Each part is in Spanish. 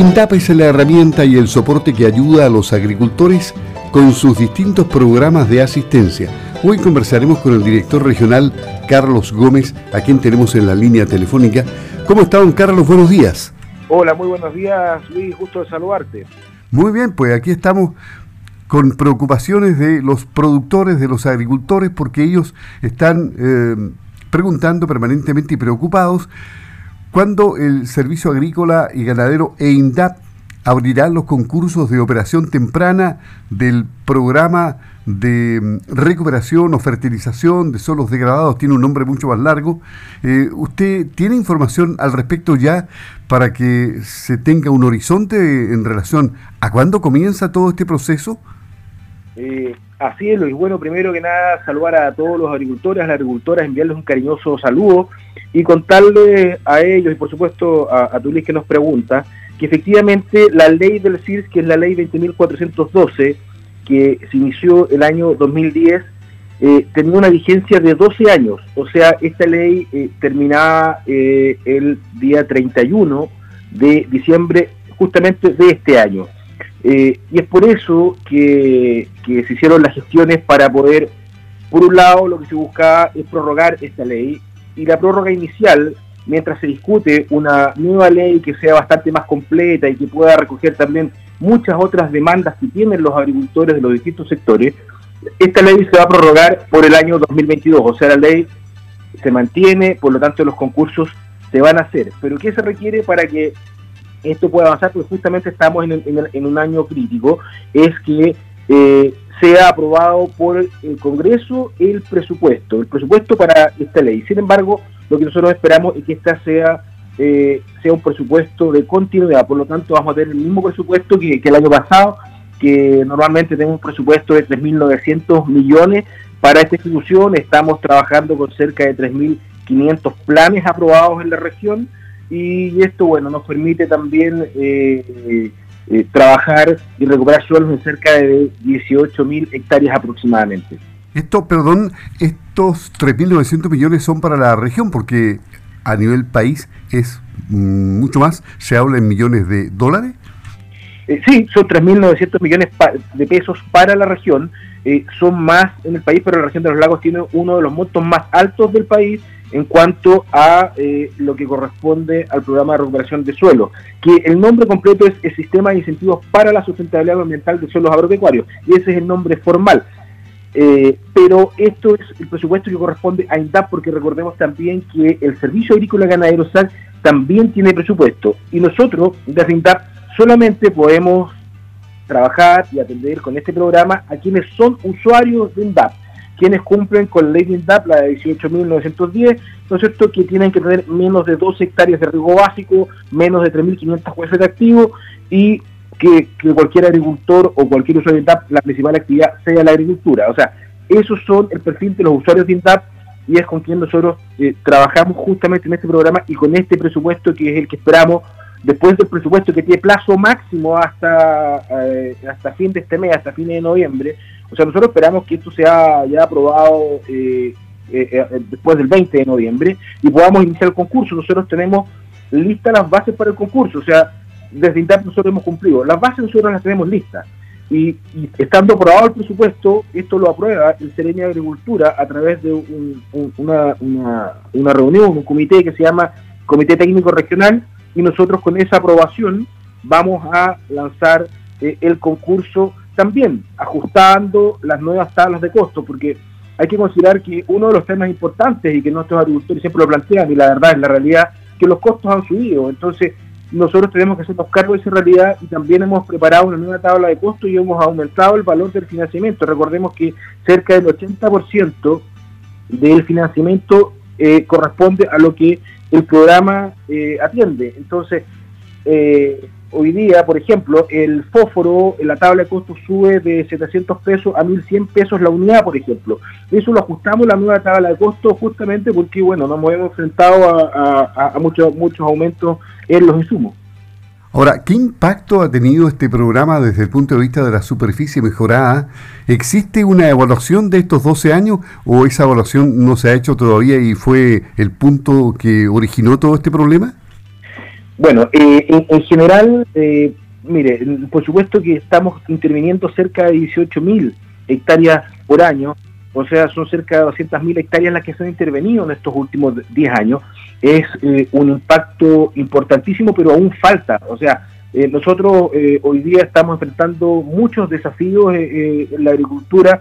INDAP es la herramienta y el soporte que ayuda a los agricultores con sus distintos programas de asistencia. Hoy conversaremos con el director regional Carlos Gómez, a quien tenemos en la línea telefónica. ¿Cómo está, don Carlos? Buenos días. Hola, muy buenos días, Luis. Justo de saludarte. Muy bien, pues aquí estamos con preocupaciones de los productores, de los agricultores, porque ellos están eh, preguntando permanentemente y preocupados cuándo el Servicio Agrícola y Ganadero e INDAP abrirán los concursos de operación temprana del programa de mm, recuperación o fertilización de suelos degradados, tiene un nombre mucho más largo. Eh, ¿Usted tiene información al respecto ya para que se tenga un horizonte en relación a cuándo comienza todo este proceso? Eh, así es, Luis. Bueno, primero que nada, saludar a todos los agricultores, las agricultoras, enviarles un cariñoso saludo y contarles a ellos y por supuesto a, a Tulis que nos pregunta que efectivamente la ley del CIRS, que es la ley 20.412, que se inició el año 2010, eh, tenía una vigencia de 12 años. O sea, esta ley eh, terminaba eh, el día 31 de diciembre justamente de este año. Eh, y es por eso que, se hicieron las gestiones para poder, por un lado, lo que se buscaba es prorrogar esta ley y la prórroga inicial, mientras se discute una nueva ley que sea bastante más completa y que pueda recoger también muchas otras demandas que tienen los agricultores de los distintos sectores, esta ley se va a prorrogar por el año 2022, o sea, la ley se mantiene, por lo tanto los concursos se van a hacer. Pero ¿qué se requiere para que esto puede avanzar, porque justamente estamos en, un año crítico, es que eh, sea aprobado por el Congreso el presupuesto, el presupuesto para esta ley. Sin embargo, lo que nosotros esperamos es que esta sea eh, sea un presupuesto de continuidad, por lo tanto vamos a tener el mismo presupuesto que, el año pasado, que normalmente tenemos un presupuesto de 3.900 millones para esta institución, estamos trabajando con cerca de 3.500 planes aprobados en la región, y esto, bueno, nos permite también eh, eh, trabajar y recuperar suelos en cerca de 18.000 hectáreas aproximadamente. Esto, perdón, estos 3.900 millones son para la región porque a nivel país es mm, mucho más, se habla en millones de dólares. Eh, sí, son 3.900 millones de pesos para la región, son más en el país, pero la región de los lagos tiene uno de los montos más altos del país en cuanto a eh, lo que corresponde al programa de recuperación de suelo, que el nombre completo es el Sistema de Incentivos para la Sustentabilidad Ambiental de Suelos Agropecuarios, y ese es el nombre formal. Eh, pero esto es el presupuesto que corresponde a INDAP, porque recordemos también que el Servicio Agrícola Ganadero SAC también tiene presupuesto, y nosotros, desde INDAP, solamente podemos trabajar y atender con este programa a quienes son usuarios de INDAP quienes cumplen con la ley de INDAP, la de 18.910, ¿no es cierto?, que tienen que tener menos de 12 hectáreas de riego básico, menos de 3.500 jueces de activo y que, cualquier agricultor o cualquier usuario de INDAP, la principal actividad sea la agricultura. O sea, esos son el perfil de los usuarios de INDAP y es con quien nosotros eh, trabajamos justamente en este programa y con este presupuesto que es el que esperamos después del presupuesto que tiene plazo máximo hasta, eh, hasta fin de este mes, hasta fin de noviembre, o sea, nosotros esperamos que esto sea ya aprobado eh, eh, eh, después del 20 de noviembre y podamos iniciar el concurso. Nosotros tenemos listas las bases para el concurso, o sea, desde INTAP nosotros hemos cumplido. Las bases nosotros las tenemos listas. Y, estando aprobado el presupuesto, esto lo aprueba el Serenia de Agricultura a través de una, una, reunión, un comité que se llama Comité Técnico Regional, y nosotros con esa aprobación vamos a lanzar el concurso también ajustando las nuevas tablas de costo, porque hay que considerar que uno de los temas importantes y que nuestros agricultores siempre lo plantean, y la verdad es la realidad, que los costos han subido. Entonces, nosotros tenemos que hacernos cargo de esa realidad y también hemos preparado una nueva tabla de costo y hemos aumentado el valor del financiamiento. Recordemos que cerca del 80% del financiamiento eh, corresponde a lo que el programa eh, atiende. Entonces, eh, hoy día, por ejemplo, el fósforo en la tabla de costos sube de 700 pesos a 1100 pesos la unidad, por ejemplo. Eso lo ajustamos la nueva tabla de costos justamente porque, bueno, nos hemos enfrentado a, muchos, muchos aumentos en los insumos. Ahora, ¿qué impacto ha tenido este programa desde el punto de vista de la superficie mejorada? ¿Existe una evaluación de estos 12 años o esa evaluación no se ha hecho todavía y fue el punto que originó todo este problema? Bueno, en, general, mire, por supuesto que estamos interviniendo cerca de 18.000 hectáreas por año, o sea, son cerca de 200.000 hectáreas las que se han intervenido en estos últimos 10 años. Es un impacto importantísimo, pero aún falta. O sea, eh, nosotros eh, hoy día estamos enfrentando muchos desafíos eh, en la agricultura.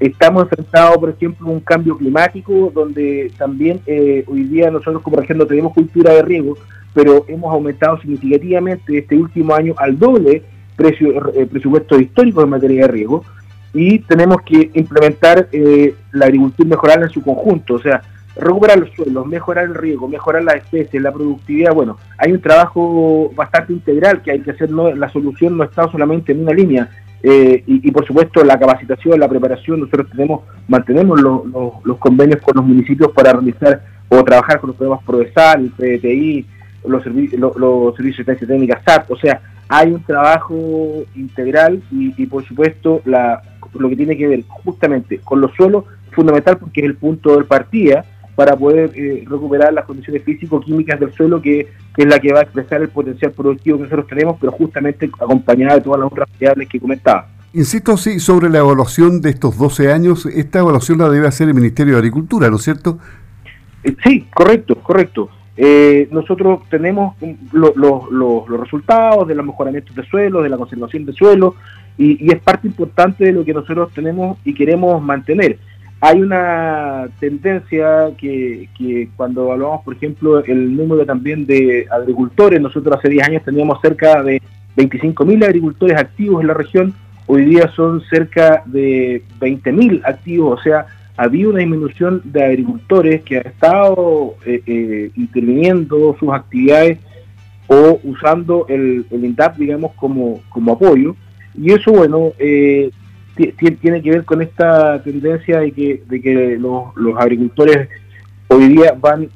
Estamos enfrentados, por ejemplo, un cambio climático, donde también hoy día nosotros como región no tenemos cultura de riego, pero hemos aumentado significativamente este último año al doble precio, presupuesto histórico en materia de riego y tenemos que implementar la agricultura mejorarla en su conjunto. O sea, recuperar los suelos, mejorar el riego, mejorar las especies, la productividad. Bueno, hay un trabajo bastante integral que hay que hacer. No, la solución no está solamente en una línea. Eh, y, por supuesto la capacitación, la preparación, nosotros tenemos, mantenemos los, convenios con los municipios para realizar o trabajar con los programas PRODESAL, PDTI, los, los, servicios de técnica SAP, o sea, hay un trabajo integral y, y por supuesto la, lo que tiene que ver justamente con los suelos, fundamental porque es el punto de partida para poder eh, recuperar las condiciones físico-químicas del suelo, que, es la que va a expresar el potencial productivo que nosotros tenemos, pero justamente acompañada de todas las otras variables que comentaba. Insisto, sí, sobre la evaluación de estos 12 años, esta evaluación la debe hacer el Ministerio de Agricultura, ¿no es cierto? Eh, sí, correcto, correcto. Eh, nosotros tenemos los resultados de los mejoramientos de suelo, de la conservación de suelo, y, y, es parte importante de lo que nosotros tenemos y queremos mantener. Hay una tendencia que, cuando evaluamos, por ejemplo, el número también de agricultores, nosotros hace 10 años teníamos cerca de 25.000 agricultores activos en la región, hoy día son cerca de 20.000 activos, o sea, había una disminución de agricultores que han estado eh, eh, interviniendo sus actividades o usando el, el INDAP, digamos, como, como apoyo. Y eso, bueno, eh, tiene que ver con esta tendencia de que, de que los, los agricultores hoy día van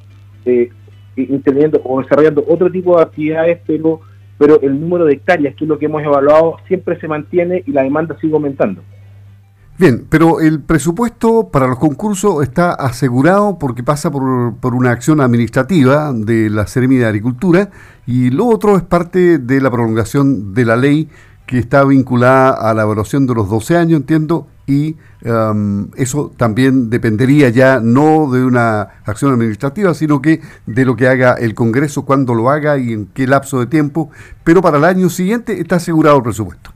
eh, interviniendo o desarrollando otro tipo de actividades, pero, pero el número de hectáreas, que es lo que hemos evaluado, siempre se mantiene y la demanda sigue aumentando. Bien, pero el presupuesto para los concursos está asegurado porque pasa por, por una acción administrativa de la Seremi de Agricultura y lo otro es parte de la prolongación de la ley que está vinculada a la evaluación de los 12 años, entiendo, y um, eso también dependería ya no de una acción administrativa, sino que de lo que haga el Congreso, cuándo lo haga y en qué lapso de tiempo, pero para el año siguiente está asegurado el presupuesto.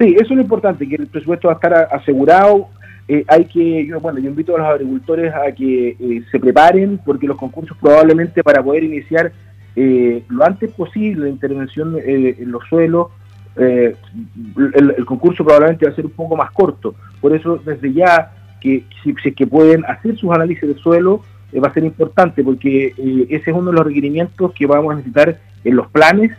Sí, eso es lo importante, que el presupuesto va a estar asegurado. Eh, hay que, yo, bueno, yo invito a los agricultores a que eh, se preparen, porque los concursos probablemente para poder iniciar eh, lo antes posible la intervención en los suelos, eh, el, concurso probablemente va a ser un poco más corto. Por eso, desde ya, que si, que pueden hacer sus análisis de suelo, eh, va a ser importante, porque eh, ese es uno de los requerimientos que vamos a necesitar en los planes.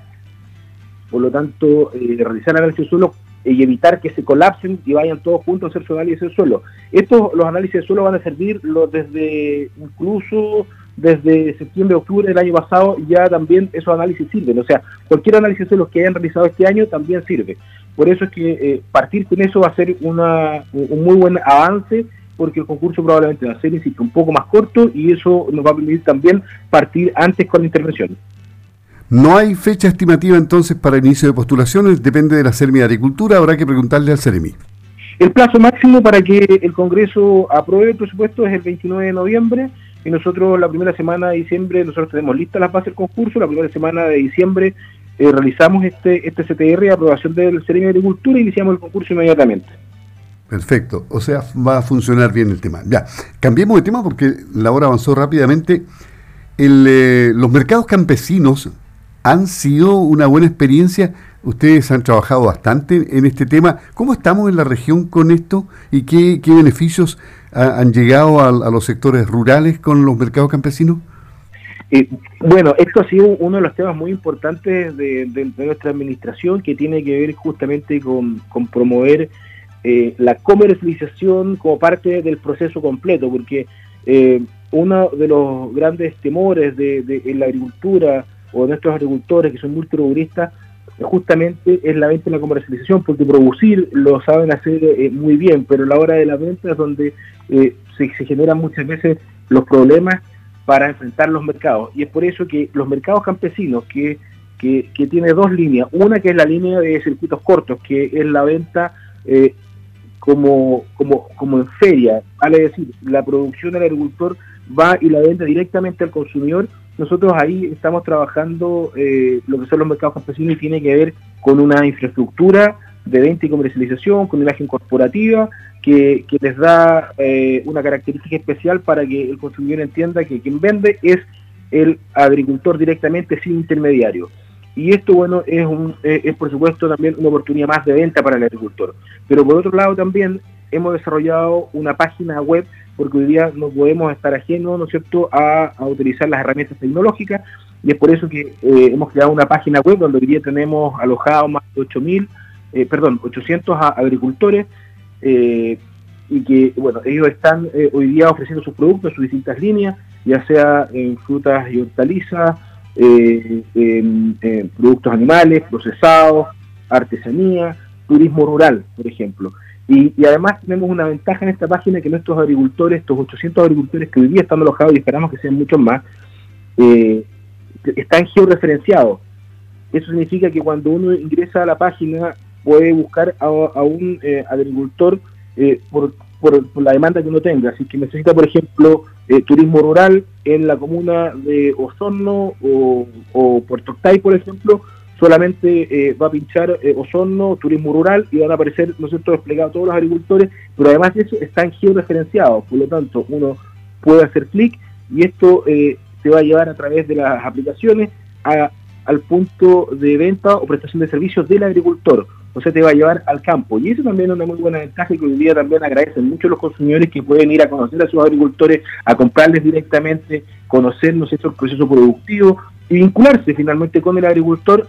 Por lo tanto, realizar análisis de suelo y evitar que se colapsen y vayan todos juntos a hacer su análisis de suelo. Estos, los análisis de suelo van a servir desde incluso desde septiembre, octubre del año pasado ya también esos análisis sirven. O sea, cualquier análisis de los que hayan realizado este año también sirve. Por eso es que eh, partir con eso va a ser una, un muy buen avance porque el concurso probablemente va a ser, insisto, un poco más corto y eso nos va a permitir también partir antes con la intervención. No hay fecha estimativa entonces para el inicio de postulaciones, depende de la Sermi de Agricultura, habrá que preguntarle al Sermi. El plazo máximo para que el Congreso apruebe el presupuesto es el 29 de noviembre y nosotros la primera semana de diciembre, nosotros tenemos listas las bases del concurso, la primera semana de diciembre eh, realizamos este, este CTR, aprobación del Seremi de Agricultura y iniciamos el concurso inmediatamente. Perfecto, o sea, va a funcionar bien el tema. Ya, cambiemos de tema porque la hora avanzó rápidamente. El, eh, los mercados campesinos han sido una buena experiencia. Ustedes han trabajado bastante en este tema. ¿Cómo estamos en la región con esto y qué, qué beneficios han llegado a, los sectores rurales con los mercados campesinos? Eh, bueno, esto ha sido uno de los temas muy importantes de, nuestra administración que tiene que ver justamente con, promover eh, la comercialización como parte del proceso completo, porque eh, uno de los grandes temores de, la agricultura o de nuestros agricultores que son multiroburistas justamente es la venta y la comercialización, porque producir lo saben hacer muy bien, pero la hora de la venta es donde eh, se, generan muchas veces los problemas para enfrentar los mercados. Y es por eso que los mercados campesinos, que, que, tiene dos líneas. Una que es la línea de circuitos cortos, que es la venta eh, como, como, como en feria, vale decir, la producción del agricultor va y la vende directamente al consumidor. Nosotros ahí estamos trabajando eh, lo que son los mercados campesinos y tiene que ver con una infraestructura de venta y comercialización, con imagen corporativa que, les da eh, una característica especial para que el consumidor entienda que quien vende es el agricultor directamente sin intermediario. Y esto, bueno, es, un, eh, es por supuesto también una oportunidad más de venta para el agricultor. Pero por otro lado también hemos desarrollado una página web porque hoy día no podemos estar ajenos, ¿no es cierto?, a, utilizar las herramientas tecnológicas y es por eso que eh, hemos creado una página web donde hoy día tenemos alojados más de 8.000, eh, perdón, 800 agricultores y que, bueno, ellos están hoy día ofreciendo sus productos, sus distintas líneas, ya sea en frutas y hortalizas, eh, eh, productos animales, procesados, artesanía, turismo rural, por ejemplo. Y, además tenemos una ventaja en esta página que nuestros agricultores, estos 800 agricultores que hoy día están alojados y esperamos que sean muchos más, eh, están georreferenciados. Eso significa que cuando uno ingresa a la página puede buscar a, un eh, agricultor por, por, la demanda que uno tenga. Así que necesita, por ejemplo, eh, turismo rural en la comuna de Osorno o, Puerto Octay, por ejemplo, solamente eh, va a pinchar eh, Osorno, turismo rural, y van a aparecer, ¿no es cierto?, desplegados todos los agricultores, pero además de eso están georreferenciados, por lo tanto, uno puede hacer clic y esto se va a llevar a través de las aplicaciones al punto de venta o prestación de servicios del agricultor o sea, te va a llevar al campo. Y eso también es una muy buena ventaja que hoy día también agradecen mucho los consumidores que pueden ir a conocer a sus agricultores, a comprarles directamente, conocer ¿no el proceso productivo y vincularse finalmente con el agricultor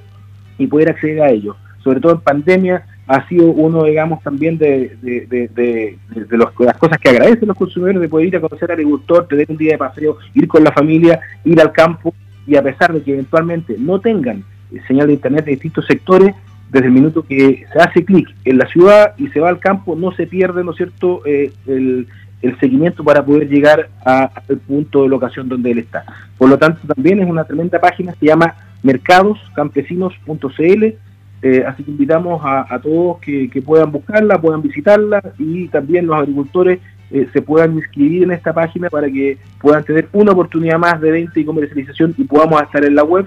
y poder acceder a ellos. Sobre todo en pandemia ha sido uno, digamos, también de, de, las cosas que agradecen los consumidores de poder ir a conocer al agricultor, tener un día de paseo, ir con la familia, ir al campo y a pesar de que eventualmente no tengan señal de internet de distintos sectores, desde el minuto que se hace clic en la ciudad y se va al campo, no se pierde, ¿no cierto?, eh, el, seguimiento para poder llegar al punto de locación donde él está. Por lo tanto, también es una tremenda página, se llama mercadoscampesinos.cl, eh, así que invitamos a, todos que, puedan buscarla, puedan visitarla y también los agricultores eh, se puedan inscribir en esta página para que puedan tener una oportunidad más de venta y comercialización y podamos estar en la web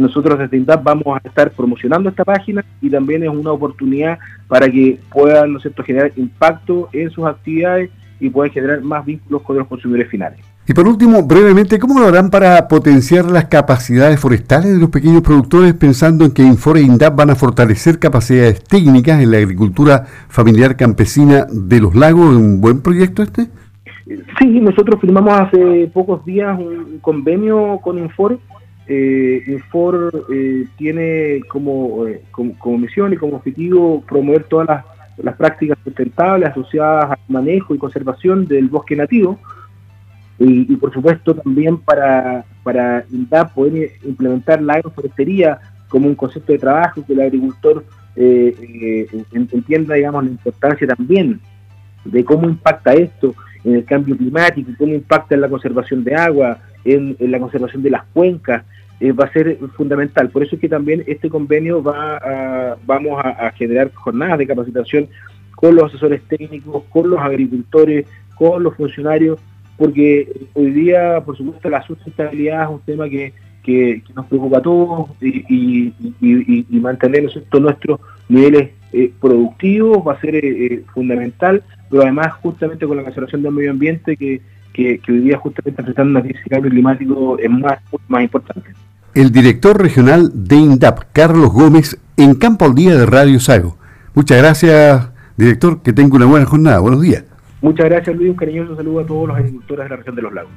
nosotros desde INDAP vamos a estar promocionando esta página y también es una oportunidad para que puedan ¿no generar impacto en sus actividades y puedan generar más vínculos con los consumidores finales. Y por último, brevemente, ¿cómo lo harán para potenciar las capacidades forestales de los pequeños productores pensando en que Infore e INDAP van a fortalecer capacidades técnicas en la agricultura familiar campesina de los lagos? ¿Un buen proyecto este? Sí, nosotros firmamos hace pocos días un convenio con Infor eh, Infor eh, tiene eh, como, como, misión y como objetivo promover todas las, prácticas sustentables asociadas al manejo y conservación del bosque nativo y, por supuesto también para, para poder implementar la agroforestería como un concepto de trabajo que el agricultor eh, entienda digamos la importancia también de cómo impacta esto en el cambio climático, cómo impacta en la conservación de agua, en, la conservación de las cuencas, eh, va a ser fundamental. Por eso es que también este convenio va a, vamos a, generar jornadas de capacitación con los asesores técnicos, con los agricultores, con los funcionarios, porque hoy día, por supuesto, la sustentabilidad es un tema que, nos preocupa a todos y, mantener nuestros niveles eh, productivos va a ser eh, fundamental, pero además justamente con la conservación del medio ambiente que, hoy día justamente enfrentando una crisis de cambio climático es más, más importante el director regional de INDAP, Carlos Gómez, en Campo al Día de Radio Sago. Muchas gracias, director, que tenga una buena jornada. Buenos días. Muchas gracias, Luis. Un cariñoso saludo a todos los agricultores de la región de los lagos.